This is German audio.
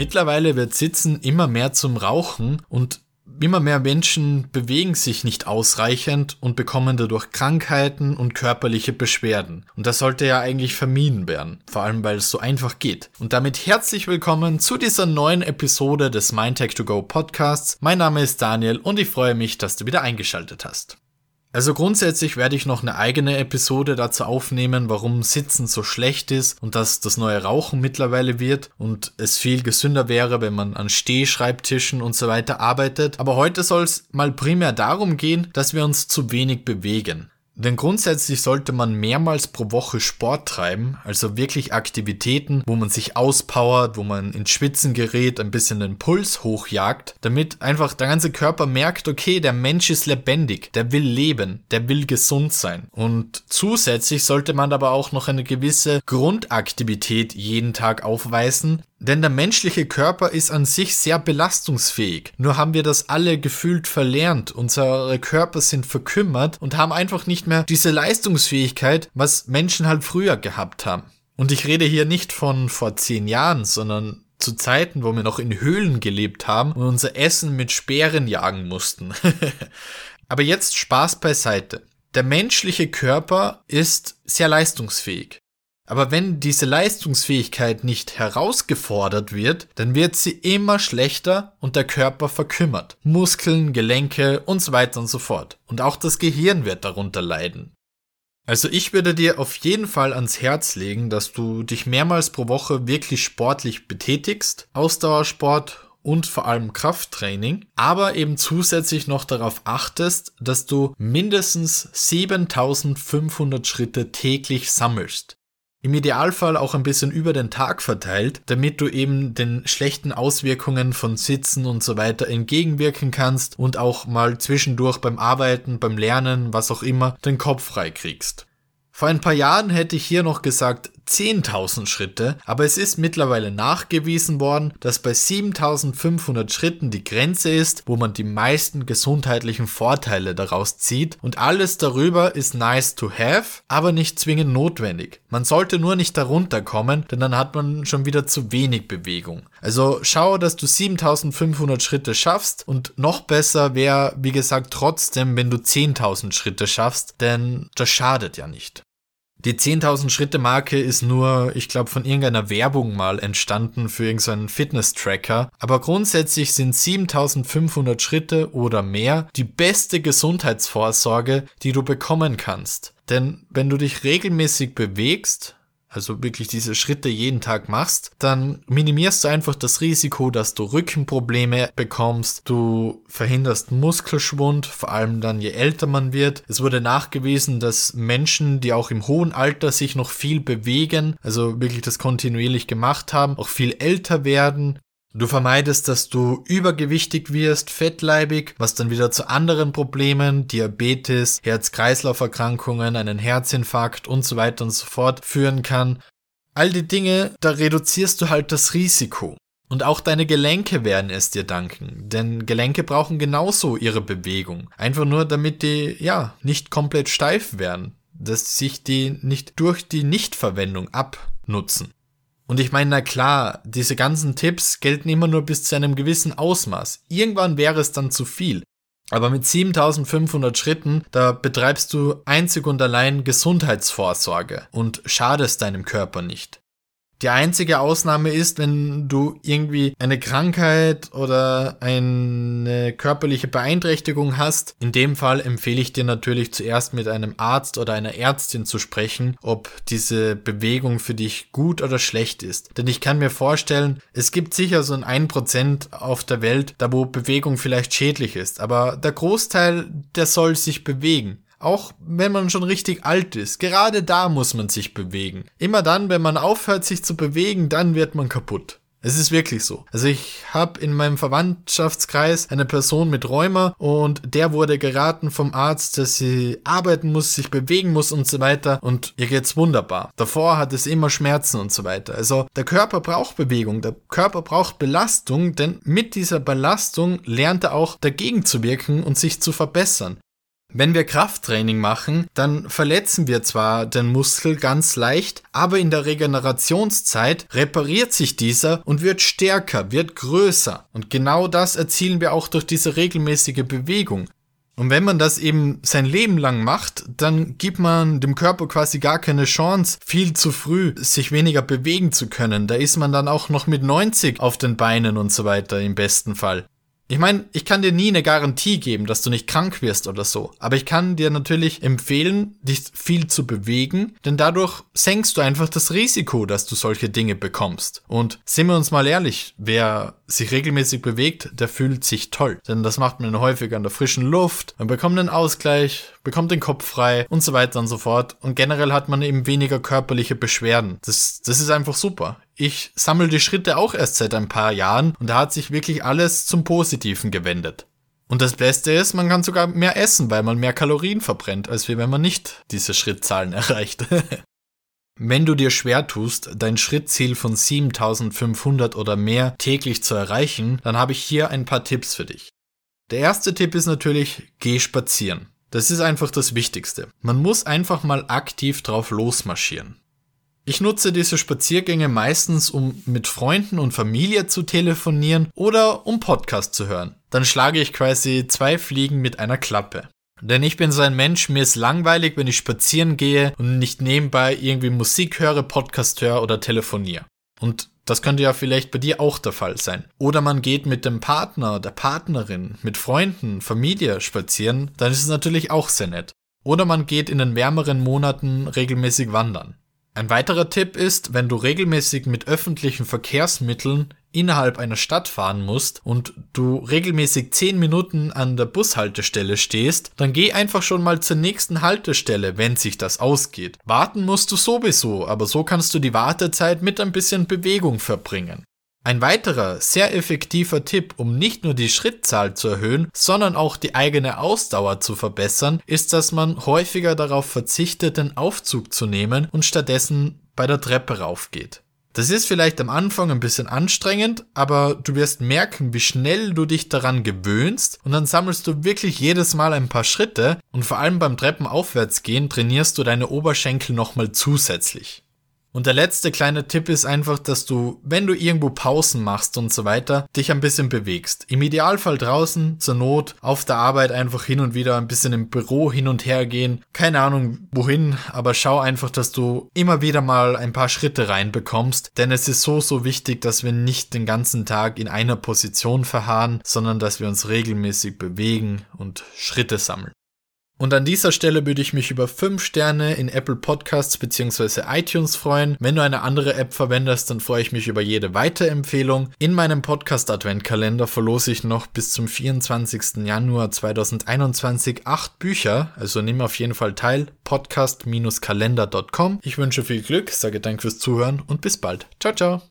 Mittlerweile wird Sitzen immer mehr zum Rauchen und immer mehr Menschen bewegen sich nicht ausreichend und bekommen dadurch Krankheiten und körperliche Beschwerden. Und das sollte ja eigentlich vermieden werden, vor allem weil es so einfach geht. Und damit herzlich willkommen zu dieser neuen Episode des Mindtech 2 Go Podcasts. Mein Name ist Daniel und ich freue mich, dass du wieder eingeschaltet hast. Also grundsätzlich werde ich noch eine eigene Episode dazu aufnehmen, warum Sitzen so schlecht ist und dass das neue Rauchen mittlerweile wird und es viel gesünder wäre, wenn man an Stehschreibtischen und so weiter arbeitet. Aber heute soll es mal primär darum gehen, dass wir uns zu wenig bewegen. Denn grundsätzlich sollte man mehrmals pro Woche Sport treiben, also wirklich Aktivitäten, wo man sich auspowert, wo man ins Schwitzen gerät, ein bisschen den Puls hochjagt, damit einfach der ganze Körper merkt, okay, der Mensch ist lebendig, der will leben, der will gesund sein. Und zusätzlich sollte man aber auch noch eine gewisse Grundaktivität jeden Tag aufweisen, denn der menschliche Körper ist an sich sehr belastungsfähig. Nur haben wir das alle gefühlt verlernt. Unsere Körper sind verkümmert und haben einfach nicht mehr diese Leistungsfähigkeit, was Menschen halt früher gehabt haben. Und ich rede hier nicht von vor zehn Jahren, sondern zu Zeiten, wo wir noch in Höhlen gelebt haben und unser Essen mit Speeren jagen mussten. Aber jetzt Spaß beiseite. Der menschliche Körper ist sehr leistungsfähig. Aber wenn diese Leistungsfähigkeit nicht herausgefordert wird, dann wird sie immer schlechter und der Körper verkümmert. Muskeln, Gelenke und so weiter und so fort. Und auch das Gehirn wird darunter leiden. Also ich würde dir auf jeden Fall ans Herz legen, dass du dich mehrmals pro Woche wirklich sportlich betätigst, Ausdauersport und vor allem Krafttraining, aber eben zusätzlich noch darauf achtest, dass du mindestens 7500 Schritte täglich sammelst. Im Idealfall auch ein bisschen über den Tag verteilt, damit du eben den schlechten Auswirkungen von Sitzen und so weiter entgegenwirken kannst und auch mal zwischendurch beim Arbeiten, beim Lernen, was auch immer, den Kopf frei kriegst. Vor ein paar Jahren hätte ich hier noch gesagt 10.000 Schritte, aber es ist mittlerweile nachgewiesen worden, dass bei 7.500 Schritten die Grenze ist, wo man die meisten gesundheitlichen Vorteile daraus zieht und alles darüber ist nice to have, aber nicht zwingend notwendig. Man sollte nur nicht darunter kommen, denn dann hat man schon wieder zu wenig Bewegung. Also schau, dass du 7.500 Schritte schaffst und noch besser wäre, wie gesagt, trotzdem, wenn du 10.000 Schritte schaffst, denn das schadet ja nicht. Die 10.000 Schritte Marke ist nur, ich glaube, von irgendeiner Werbung mal entstanden für irgendeinen Fitness-Tracker. Aber grundsätzlich sind 7.500 Schritte oder mehr die beste Gesundheitsvorsorge, die du bekommen kannst. Denn wenn du dich regelmäßig bewegst, also wirklich diese Schritte jeden Tag machst, dann minimierst du einfach das Risiko, dass du Rückenprobleme bekommst, du verhinderst Muskelschwund, vor allem dann je älter man wird. Es wurde nachgewiesen, dass Menschen, die auch im hohen Alter sich noch viel bewegen, also wirklich das kontinuierlich gemacht haben, auch viel älter werden, Du vermeidest, dass du übergewichtig wirst, fettleibig, was dann wieder zu anderen Problemen, Diabetes, Herz-Kreislauf-Erkrankungen, einen Herzinfarkt und so weiter und so fort führen kann. All die Dinge, da reduzierst du halt das Risiko. Und auch deine Gelenke werden es dir danken, denn Gelenke brauchen genauso ihre Bewegung. Einfach nur, damit die, ja, nicht komplett steif werden, dass sich die nicht durch die Nichtverwendung abnutzen. Und ich meine, na klar, diese ganzen Tipps gelten immer nur bis zu einem gewissen Ausmaß. Irgendwann wäre es dann zu viel. Aber mit 7500 Schritten, da betreibst du einzig und allein Gesundheitsvorsorge und schadest deinem Körper nicht. Die einzige Ausnahme ist, wenn du irgendwie eine Krankheit oder eine körperliche Beeinträchtigung hast. In dem Fall empfehle ich dir natürlich zuerst mit einem Arzt oder einer Ärztin zu sprechen, ob diese Bewegung für dich gut oder schlecht ist. Denn ich kann mir vorstellen, es gibt sicher so ein 1% auf der Welt, da wo Bewegung vielleicht schädlich ist. Aber der Großteil, der soll sich bewegen. Auch wenn man schon richtig alt ist. Gerade da muss man sich bewegen. Immer dann, wenn man aufhört, sich zu bewegen, dann wird man kaputt. Es ist wirklich so. Also ich habe in meinem Verwandtschaftskreis eine Person mit Rheuma und der wurde geraten vom Arzt, dass sie arbeiten muss, sich bewegen muss und so weiter und ihr geht's wunderbar. Davor hat es immer Schmerzen und so weiter. Also der Körper braucht Bewegung, der Körper braucht Belastung, denn mit dieser Belastung lernt er auch dagegen zu wirken und sich zu verbessern. Wenn wir Krafttraining machen, dann verletzen wir zwar den Muskel ganz leicht, aber in der Regenerationszeit repariert sich dieser und wird stärker, wird größer. Und genau das erzielen wir auch durch diese regelmäßige Bewegung. Und wenn man das eben sein Leben lang macht, dann gibt man dem Körper quasi gar keine Chance, viel zu früh sich weniger bewegen zu können. Da ist man dann auch noch mit 90 auf den Beinen und so weiter im besten Fall. Ich meine, ich kann dir nie eine Garantie geben, dass du nicht krank wirst oder so. Aber ich kann dir natürlich empfehlen, dich viel zu bewegen, denn dadurch senkst du einfach das Risiko, dass du solche Dinge bekommst. Und sind wir uns mal ehrlich, wer sich regelmäßig bewegt, der fühlt sich toll. Denn das macht man häufig an der frischen Luft, man bekommt einen Ausgleich, bekommt den Kopf frei und so weiter und so fort. Und generell hat man eben weniger körperliche Beschwerden. Das, das ist einfach super. Ich sammle die Schritte auch erst seit ein paar Jahren und da hat sich wirklich alles zum Positiven gewendet. Und das Beste ist, man kann sogar mehr essen, weil man mehr Kalorien verbrennt, als wenn man nicht diese Schrittzahlen erreicht. Wenn du dir schwer tust, dein Schrittziel von 7500 oder mehr täglich zu erreichen, dann habe ich hier ein paar Tipps für dich. Der erste Tipp ist natürlich, geh spazieren. Das ist einfach das Wichtigste. Man muss einfach mal aktiv drauf losmarschieren. Ich nutze diese Spaziergänge meistens, um mit Freunden und Familie zu telefonieren oder um Podcast zu hören. Dann schlage ich quasi zwei Fliegen mit einer Klappe. Denn ich bin so ein Mensch, mir ist langweilig, wenn ich spazieren gehe und nicht nebenbei irgendwie Musik höre, Podcast höre oder telefoniere. Und das könnte ja vielleicht bei dir auch der Fall sein. Oder man geht mit dem Partner, der Partnerin, mit Freunden, Familie spazieren, dann ist es natürlich auch sehr nett. Oder man geht in den wärmeren Monaten regelmäßig wandern. Ein weiterer Tipp ist, wenn du regelmäßig mit öffentlichen Verkehrsmitteln innerhalb einer Stadt fahren musst und du regelmäßig 10 Minuten an der Bushaltestelle stehst, dann geh einfach schon mal zur nächsten Haltestelle, wenn sich das ausgeht. Warten musst du sowieso, aber so kannst du die Wartezeit mit ein bisschen Bewegung verbringen. Ein weiterer sehr effektiver Tipp, um nicht nur die Schrittzahl zu erhöhen, sondern auch die eigene Ausdauer zu verbessern, ist, dass man häufiger darauf verzichtet, den Aufzug zu nehmen und stattdessen bei der Treppe raufgeht. Das ist vielleicht am Anfang ein bisschen anstrengend, aber du wirst merken, wie schnell du dich daran gewöhnst und dann sammelst du wirklich jedes Mal ein paar Schritte und vor allem beim Treppenaufwärtsgehen trainierst du deine Oberschenkel nochmal zusätzlich. Und der letzte kleine Tipp ist einfach, dass du, wenn du irgendwo Pausen machst und so weiter, dich ein bisschen bewegst. Im Idealfall draußen, zur Not, auf der Arbeit einfach hin und wieder ein bisschen im Büro hin und her gehen. Keine Ahnung wohin, aber schau einfach, dass du immer wieder mal ein paar Schritte reinbekommst. Denn es ist so, so wichtig, dass wir nicht den ganzen Tag in einer Position verharren, sondern dass wir uns regelmäßig bewegen und Schritte sammeln. Und an dieser Stelle würde ich mich über 5 Sterne in Apple Podcasts bzw. iTunes freuen. Wenn du eine andere App verwendest, dann freue ich mich über jede Weiterempfehlung. In meinem Podcast Adventkalender verlose ich noch bis zum 24. Januar 2021 acht Bücher, also nimm auf jeden Fall teil. Podcast-kalender.com. Ich wünsche viel Glück, sage Dank fürs Zuhören und bis bald. Ciao, ciao.